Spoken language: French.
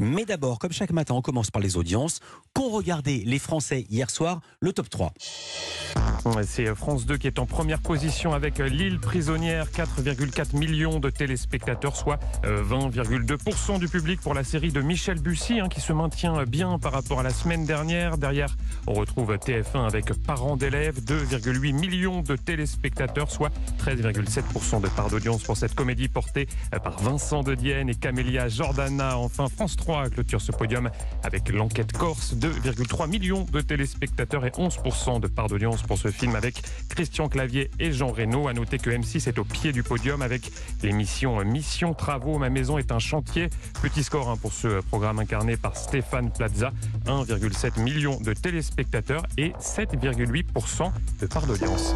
Mais d'abord, comme chaque matin, on commence par les audiences. Qu'ont regardé les Français hier soir Le top 3. C'est France 2 qui est en première position avec L'île prisonnière, 4,4 millions de téléspectateurs, soit 20,2% du public pour la série de Michel Bussy, hein, qui se maintient bien par rapport à la semaine dernière. Derrière, on retrouve TF1 avec Parents d'élèves, 2,8 millions de téléspectateurs, soit 13,7% de part d'audience pour cette comédie portée par Vincent de Dienne et Camélia Jordana. Enfin, France 3 clôture ce podium avec l'enquête Corse, 2,3 millions de téléspectateurs et 11% de part d'audience pour ce film avec Christian Clavier et Jean Reno. À noter que M6 est au pied du podium avec l'émission Mission Travaux. Ma maison est un chantier. Petit score hein, pour ce programme incarné par Stéphane Plaza, 1,7 million de téléspectateurs et 7,8% de part d'audience.